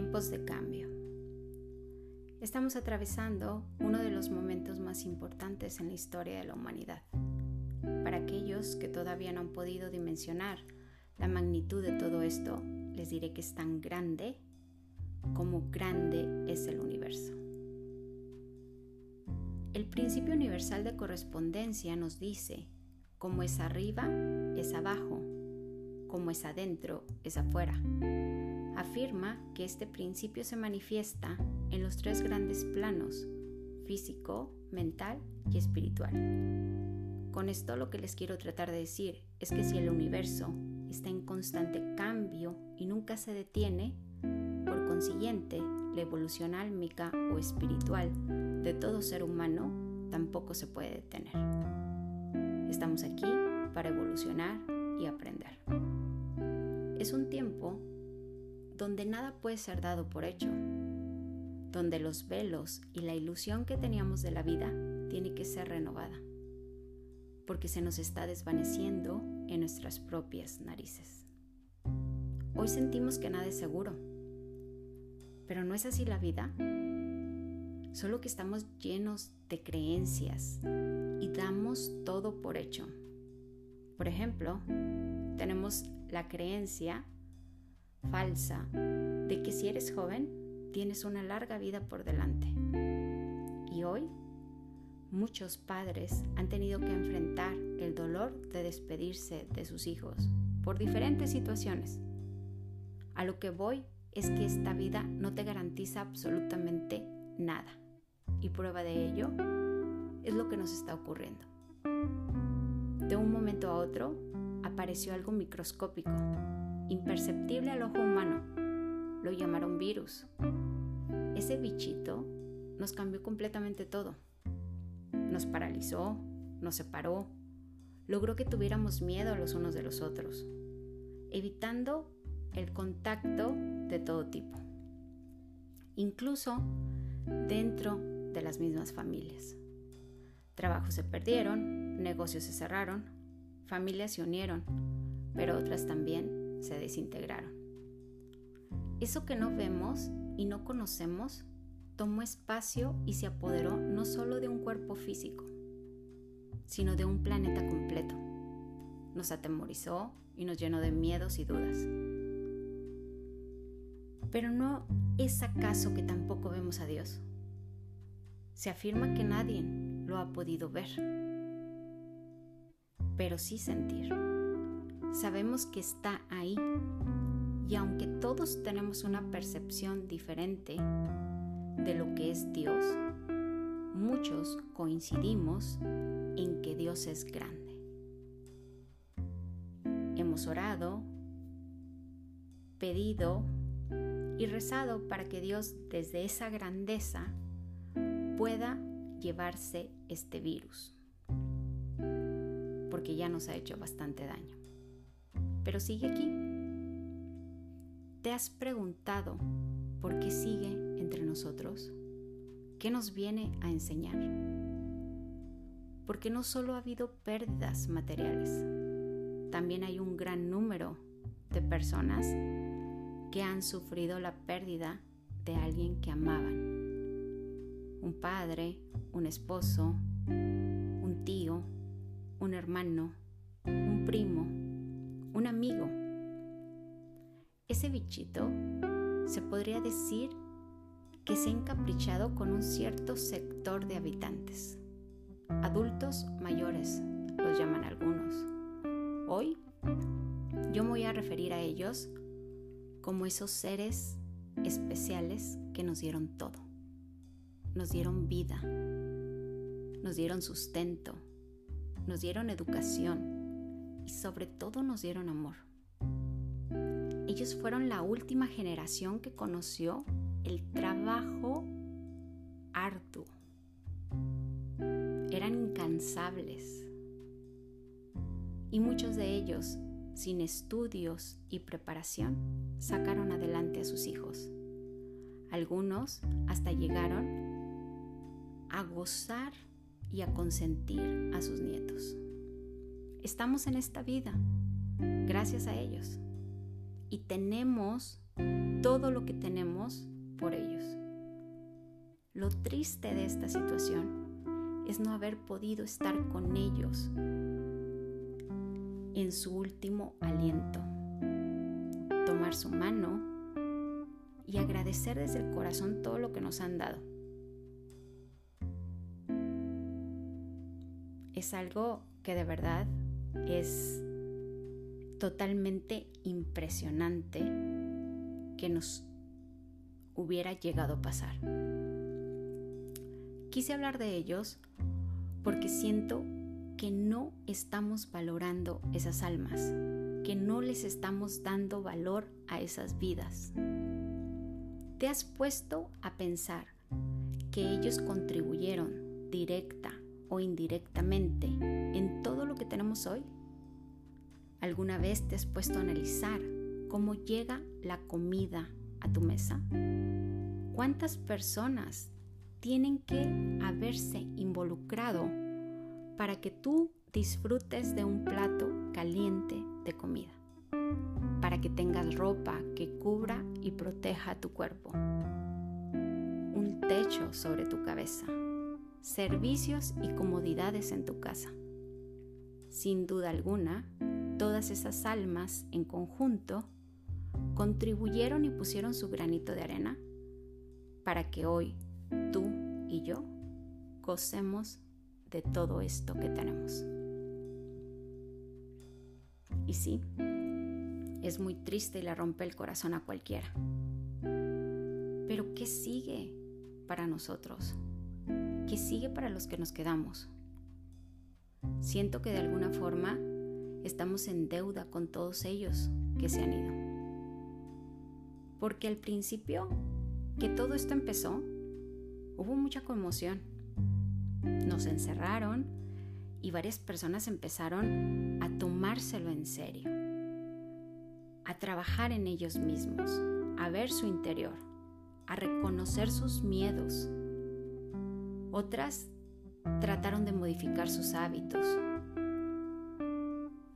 Tiempos de cambio. Estamos atravesando uno de los momentos más importantes en la historia de la humanidad. Para aquellos que todavía no han podido dimensionar la magnitud de todo esto, les diré que es tan grande como grande es el universo. El principio universal de correspondencia nos dice, como es arriba, es abajo, como es adentro, es afuera afirma que este principio se manifiesta en los tres grandes planos, físico, mental y espiritual. Con esto lo que les quiero tratar de decir es que si el universo está en constante cambio y nunca se detiene, por consiguiente, la evolución álmica o espiritual de todo ser humano tampoco se puede detener. Estamos aquí para evolucionar y aprender. Es un tiempo donde nada puede ser dado por hecho, donde los velos y la ilusión que teníamos de la vida tiene que ser renovada, porque se nos está desvaneciendo en nuestras propias narices. Hoy sentimos que nada es seguro, pero no es así la vida, solo que estamos llenos de creencias y damos todo por hecho. Por ejemplo, tenemos la creencia falsa de que si eres joven tienes una larga vida por delante. Y hoy muchos padres han tenido que enfrentar el dolor de despedirse de sus hijos por diferentes situaciones. A lo que voy es que esta vida no te garantiza absolutamente nada. Y prueba de ello es lo que nos está ocurriendo. De un momento a otro apareció algo microscópico imperceptible al ojo humano. Lo llamaron virus. Ese bichito nos cambió completamente todo. Nos paralizó, nos separó, logró que tuviéramos miedo los unos de los otros, evitando el contacto de todo tipo, incluso dentro de las mismas familias. Trabajos se perdieron, negocios se cerraron, familias se unieron, pero otras también se desintegraron. Eso que no vemos y no conocemos tomó espacio y se apoderó no solo de un cuerpo físico, sino de un planeta completo. Nos atemorizó y nos llenó de miedos y dudas. Pero no es acaso que tampoco vemos a Dios. Se afirma que nadie lo ha podido ver, pero sí sentir sabemos que está ahí. Y aunque todos tenemos una percepción diferente de lo que es Dios, muchos coincidimos en que Dios es grande. Hemos orado, pedido y rezado para que Dios desde esa grandeza pueda llevarse este virus, porque ya nos ha hecho bastante daño pero sigue aquí. ¿Te has preguntado por qué sigue entre nosotros? ¿Qué nos viene a enseñar? Porque no solo ha habido pérdidas materiales, también hay un gran número de personas que han sufrido la pérdida de alguien que amaban. Un padre, un esposo, un tío, un hermano, un primo, un amigo. Ese bichito se podría decir que se ha encaprichado con un cierto sector de habitantes. Adultos mayores, los llaman algunos. Hoy yo me voy a referir a ellos como esos seres especiales que nos dieron todo. Nos dieron vida, nos dieron sustento, nos dieron educación, y sobre todo nos dieron amor. Ellos fueron la última generación que conoció el trabajo arduo. Eran incansables. Y muchos de ellos, sin estudios y preparación, sacaron adelante a sus hijos. Algunos hasta llegaron a gozar y a consentir a sus nietos estamos en esta vida gracias a ellos. Y tenemos todo lo que tenemos por ellos. Lo triste de esta situación es no haber podido estar con ellos en su último aliento, tomar su mano y agradecer desde el corazón todo lo que nos han dado. Es algo que de verdad es totalmente impresionante que nos hubiera llegado a pasar. Quise hablar de ellos porque siento que no estamos valorando esas almas, que no les estamos dando valor a esas vidas. ¿Te has puesto a pensar que ellos contribuyeron directa o indirectamente en todo lo que tenemos hoy? ¿Alguna vez te has puesto a analizar cómo llega la comida a tu mesa? ¿Cuántas personas tienen que haberse involucrado para que tú disfrutes de un plato caliente de comida? Para que tengas ropa que cubra y proteja tu cuerpo. Un techo sobre tu cabeza. Servicios y comodidades en tu casa. Sin duda alguna, todas esas almas en conjunto contribuyeron y pusieron su granito de arena para que hoy tú y yo gocemos de todo esto que tenemos. Y sí, es muy triste y le rompe el corazón a cualquiera. Pero ¿qué sigue para nosotros? ¿Qué sigue para los que nos quedamos? Siento que de alguna forma estamos en deuda con todos ellos que se han ido. Porque al principio que todo esto empezó, hubo mucha conmoción. Nos encerraron y varias personas empezaron a tomárselo en serio, a trabajar en ellos mismos, a ver su interior, a reconocer sus miedos. Otras trataron de modificar sus hábitos,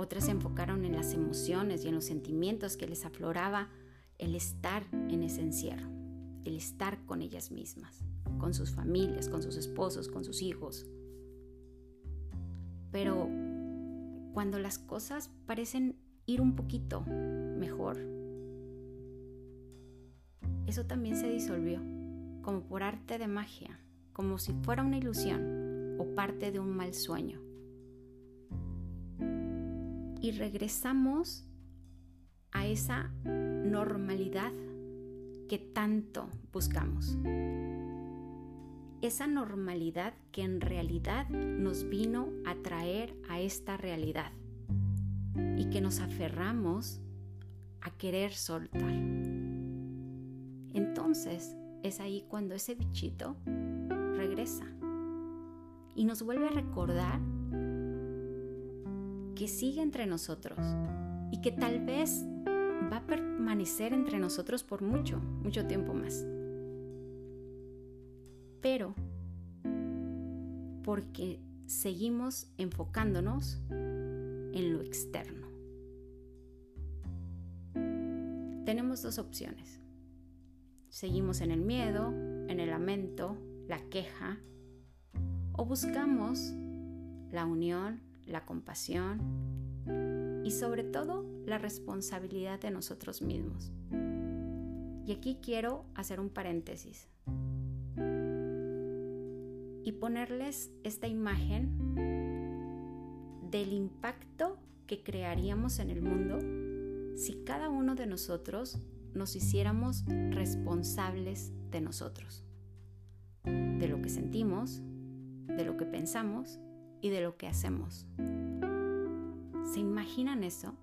otras se enfocaron en las emociones y en los sentimientos que les afloraba el estar en ese encierro, el estar con ellas mismas, con sus familias, con sus esposos, con sus hijos. Pero cuando las cosas parecen ir un poquito mejor, eso también se disolvió, como por arte de magia, como si fuera una ilusión o parte de un mal sueño y regresamos a esa normalidad que tanto buscamos. Esa normalidad que en realidad nos vino a traer a esta realidad y que nos aferramos a querer soltar. Entonces es ahí cuando ese bichito regresa y nos vuelve a recordar que sigue entre nosotros y que tal vez va a permanecer entre nosotros por mucho, mucho tiempo más. Pero porque seguimos enfocándonos en lo externo. Tenemos dos opciones. Seguimos en el miedo, en el lamento, la queja, o buscamos la unión, la compasión y sobre todo la responsabilidad de nosotros mismos. Y aquí quiero hacer un paréntesis y ponerles esta imagen del impacto que crearíamos en el mundo si cada uno de nosotros nos hiciéramos responsables de nosotros, de lo que sentimos, de lo que pensamos y de lo que hacemos. ¿Se imaginan eso?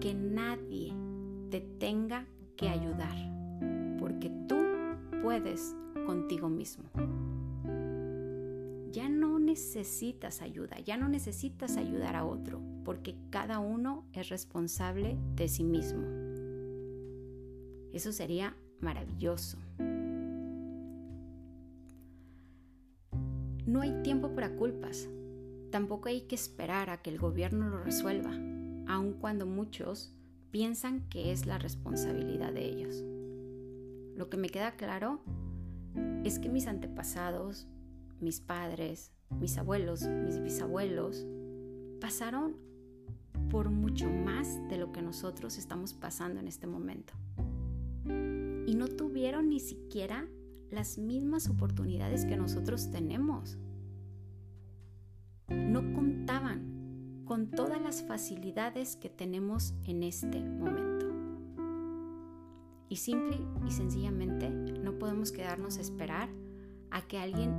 Que nadie te tenga que ayudar, porque tú puedes contigo mismo. Ya no necesitas ayuda, ya no necesitas ayudar a otro, porque cada uno es responsable de sí mismo. Eso sería maravilloso. No hay tiempo para culpas. Tampoco hay que esperar a que el gobierno lo resuelva, aun cuando muchos piensan que es la responsabilidad de ellos. Lo que me queda claro es que mis antepasados, mis padres, mis abuelos, mis bisabuelos, pasaron por mucho más de lo que nosotros estamos pasando en este momento. Y no tuvieron ni siquiera las mismas oportunidades que nosotros tenemos. No contaban con todas las facilidades que tenemos en este momento. Y simple y sencillamente no podemos quedarnos a esperar a que alguien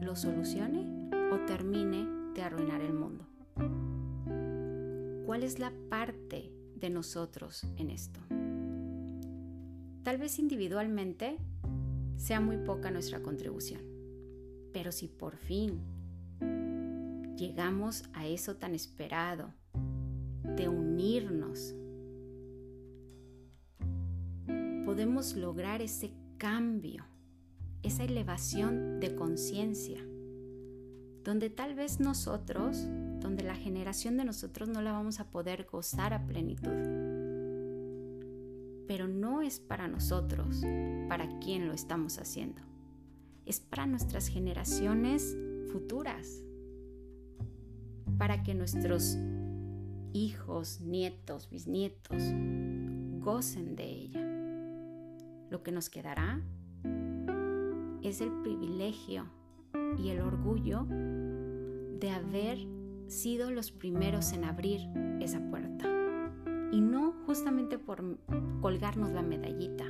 lo solucione o termine de arruinar el mundo. ¿Cuál es la parte de nosotros en esto? Tal vez individualmente sea muy poca nuestra contribución, pero si por fin llegamos a eso tan esperado de unirnos podemos lograr ese cambio, esa elevación de conciencia, donde tal vez nosotros, donde la generación de nosotros no la vamos a poder gozar a plenitud. Pero no es para nosotros, para quien lo estamos haciendo. Es para nuestras generaciones futuras, para que nuestros hijos, nietos, bisnietos gocen de ella. Lo que nos quedará es el privilegio y el orgullo de haber sido los primeros en abrir esa puerta. Y no justamente por colgarnos la medallita,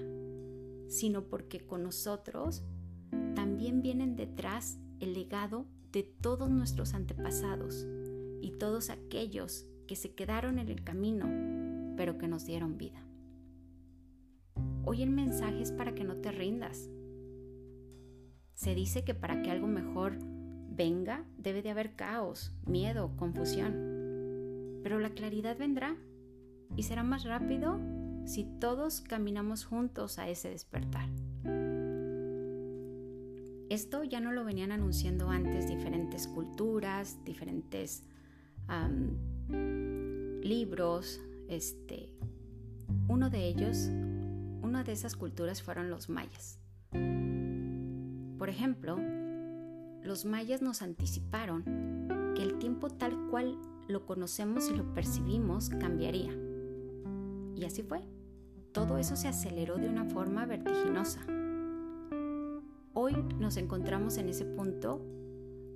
sino porque con nosotros también vienen detrás el legado de todos nuestros antepasados y todos aquellos que se quedaron en el camino, pero que nos dieron vida. Hoy el mensaje es para que no te rindas. Se dice que para que algo mejor venga debe de haber caos, miedo, confusión. Pero la claridad vendrá y será más rápido si todos caminamos juntos a ese despertar. Esto ya no lo venían anunciando antes diferentes culturas, diferentes libros. Este, uno de ellos una de esas culturas fueron los mayas. Por ejemplo, los mayas nos anticiparon que el tiempo tal cual lo conocemos y lo percibimos cambiaría. Y así fue. Todo eso se aceleró de una forma vertiginosa. Hoy nos encontramos en ese punto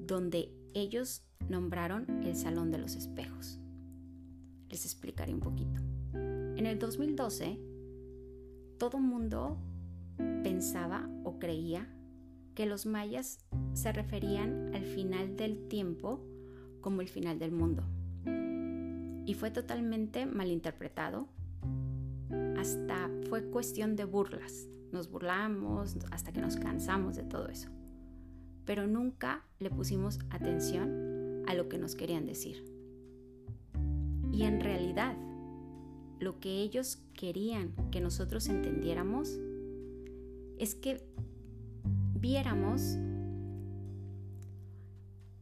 donde ellos nombraron el Salón de los Espejos. Les explicaré un poquito. En el 2012, todo mundo pensaba o creía que los mayas se referían al final del tiempo como el final del mundo. Y fue totalmente malinterpretado. Hasta fue cuestión de burlas. Nos burlamos hasta que nos cansamos de todo eso. Pero nunca le pusimos atención a lo que nos querían decir. Y en realidad, lo que ellos querían que nosotros entendiéramos es que viéramos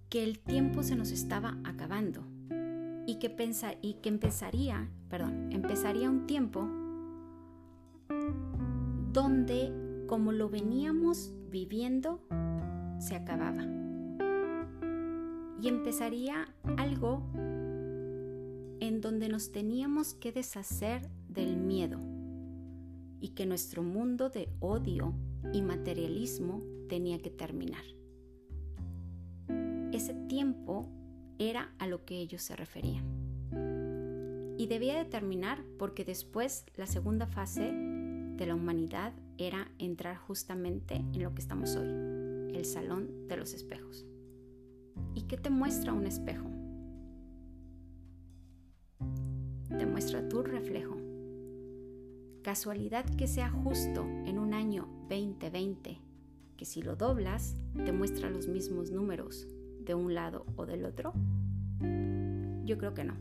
que el tiempo se nos estaba acabando y que, pensa, y que empezaría, perdón, empezaría un tiempo donde como lo veníamos viviendo se acababa y empezaría algo en donde nos teníamos que deshacer del miedo y que nuestro mundo de odio y materialismo tenía que terminar. Ese tiempo era a lo que ellos se referían. Y debía de terminar porque después la segunda fase de la humanidad era entrar justamente en lo que estamos hoy, el salón de los espejos. ¿Y qué te muestra un espejo? te muestra tu reflejo. Casualidad que sea justo en un año 2020, que si lo doblas te muestra los mismos números de un lado o del otro. Yo creo que no.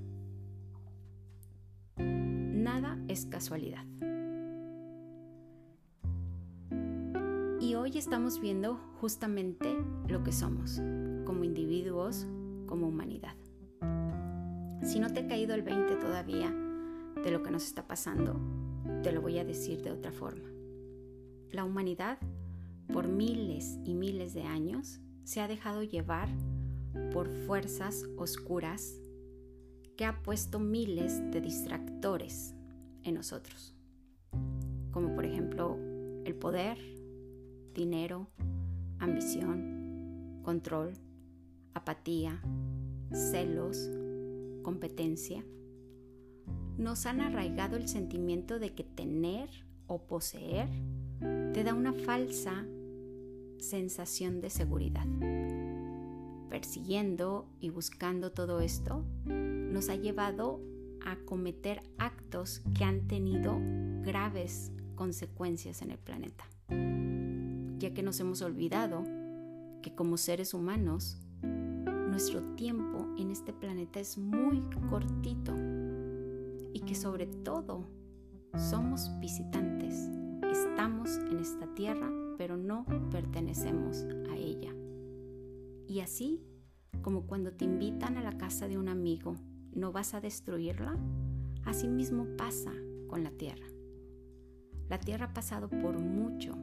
Nada es casualidad. Y hoy estamos viendo justamente lo que somos, como individuos, como humanidad. Si no te ha caído el 20 todavía de lo que nos está pasando, te lo voy a decir de otra forma. La humanidad, por miles y miles de años, se ha dejado llevar por fuerzas oscuras que ha puesto miles de distractores en nosotros, como por ejemplo el poder, dinero, ambición, control, apatía, celos, competencia, nos han arraigado el sentimiento de que tener o poseer te da una falsa sensación de seguridad. Persiguiendo y buscando todo esto nos ha llevado a cometer actos que han tenido graves consecuencias en el planeta, ya que nos hemos olvidado que como seres humanos nuestro tiempo en este planeta es muy cortito y que sobre todo somos visitantes. Estamos en esta tierra, pero no pertenecemos a ella. Y así como cuando te invitan a la casa de un amigo, no vas a destruirla, así mismo pasa con la tierra. La tierra ha pasado por mucho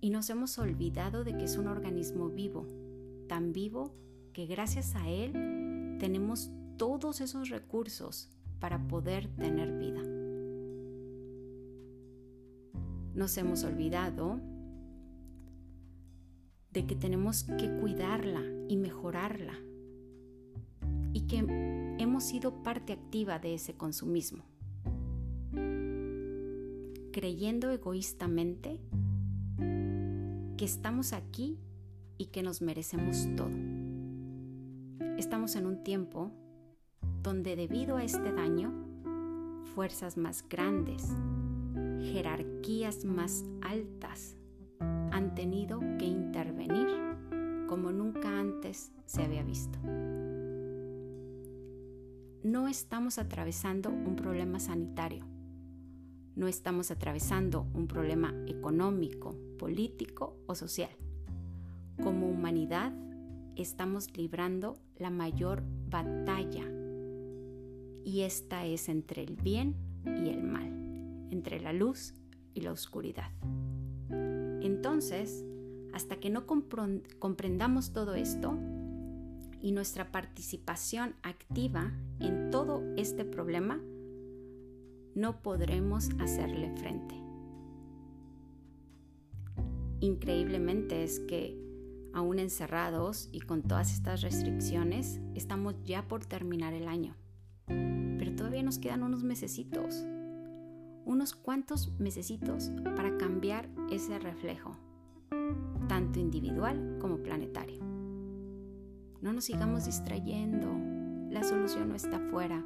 y nos hemos olvidado de que es un organismo vivo tan vivo que gracias a Él tenemos todos esos recursos para poder tener vida. Nos hemos olvidado de que tenemos que cuidarla y mejorarla y que hemos sido parte activa de ese consumismo, creyendo egoístamente que estamos aquí y que nos merecemos todo. Estamos en un tiempo donde debido a este daño, fuerzas más grandes, jerarquías más altas han tenido que intervenir como nunca antes se había visto. No estamos atravesando un problema sanitario, no estamos atravesando un problema económico, político o social humanidad estamos librando la mayor batalla y esta es entre el bien y el mal, entre la luz y la oscuridad. Entonces, hasta que no comprendamos todo esto y nuestra participación activa en todo este problema, no podremos hacerle frente. Increíblemente es que aún encerrados y con todas estas restricciones, estamos ya por terminar el año. Pero todavía nos quedan unos mesecitos, unos cuantos mesecitos para cambiar ese reflejo, tanto individual como planetario. No nos sigamos distrayendo, la solución no está afuera,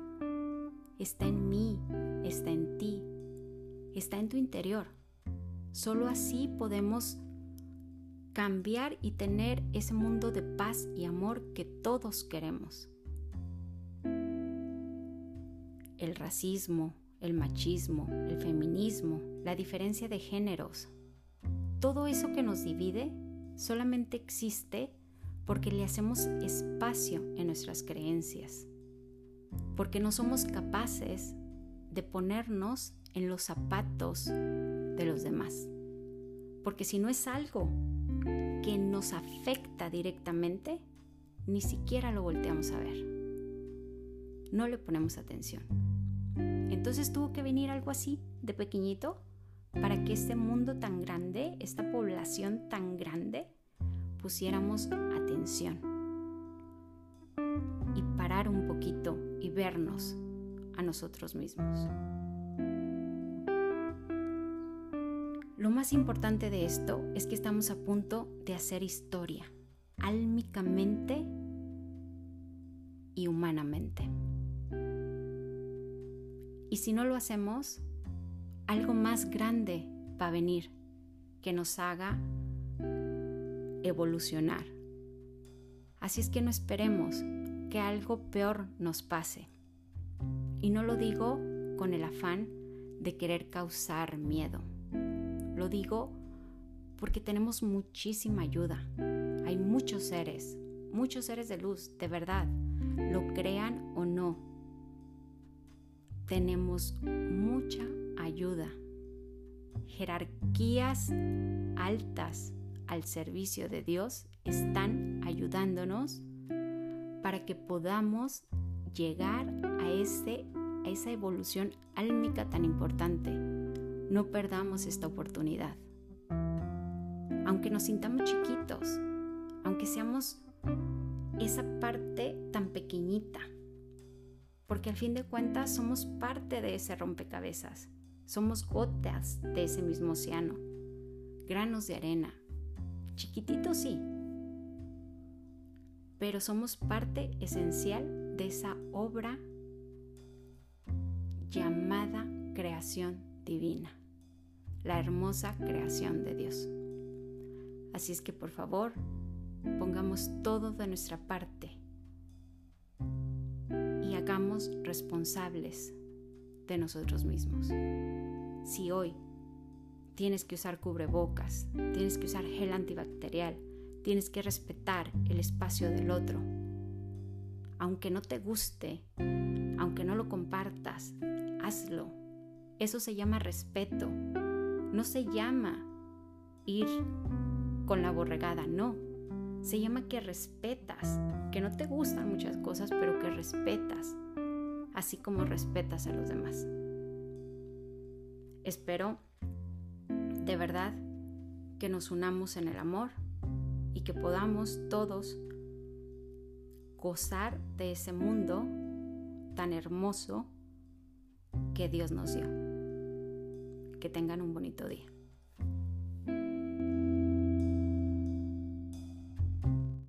está en mí, está en ti, está en tu interior. Solo así podemos cambiar y tener ese mundo de paz y amor que todos queremos. El racismo, el machismo, el feminismo, la diferencia de géneros, todo eso que nos divide solamente existe porque le hacemos espacio en nuestras creencias, porque no somos capaces de ponernos en los zapatos de los demás. Porque si no es algo que nos afecta directamente, ni siquiera lo volteamos a ver. No le ponemos atención. Entonces tuvo que venir algo así, de pequeñito, para que este mundo tan grande, esta población tan grande, pusiéramos atención. Y parar un poquito y vernos a nosotros mismos. Lo más importante de esto es que estamos a punto de hacer historia, álmicamente y humanamente. Y si no lo hacemos, algo más grande va a venir que nos haga evolucionar. Así es que no esperemos que algo peor nos pase. Y no lo digo con el afán de querer causar miedo lo digo porque tenemos muchísima ayuda. Hay muchos seres, muchos seres de luz, de verdad, lo crean o no. tenemos mucha ayuda. Jerarquías altas al servicio de Dios están ayudándonos para que podamos llegar a, ese, a esa evolución álmica tan importante. No perdamos esta oportunidad. Aunque nos sintamos chiquitos, aunque seamos esa parte tan pequeñita, porque al fin de cuentas somos parte de ese rompecabezas, somos gotas de ese mismo océano, granos de arena, chiquititos sí, pero somos parte esencial de esa obra llamada creación divina, la hermosa creación de Dios. Así es que por favor, pongamos todo de nuestra parte y hagamos responsables de nosotros mismos. Si hoy tienes que usar cubrebocas, tienes que usar gel antibacterial, tienes que respetar el espacio del otro, aunque no te guste, aunque no lo compartas, hazlo. Eso se llama respeto. No se llama ir con la borregada, no. Se llama que respetas, que no te gustan muchas cosas, pero que respetas, así como respetas a los demás. Espero de verdad que nos unamos en el amor y que podamos todos gozar de ese mundo tan hermoso que Dios nos dio. Que tengan un bonito día.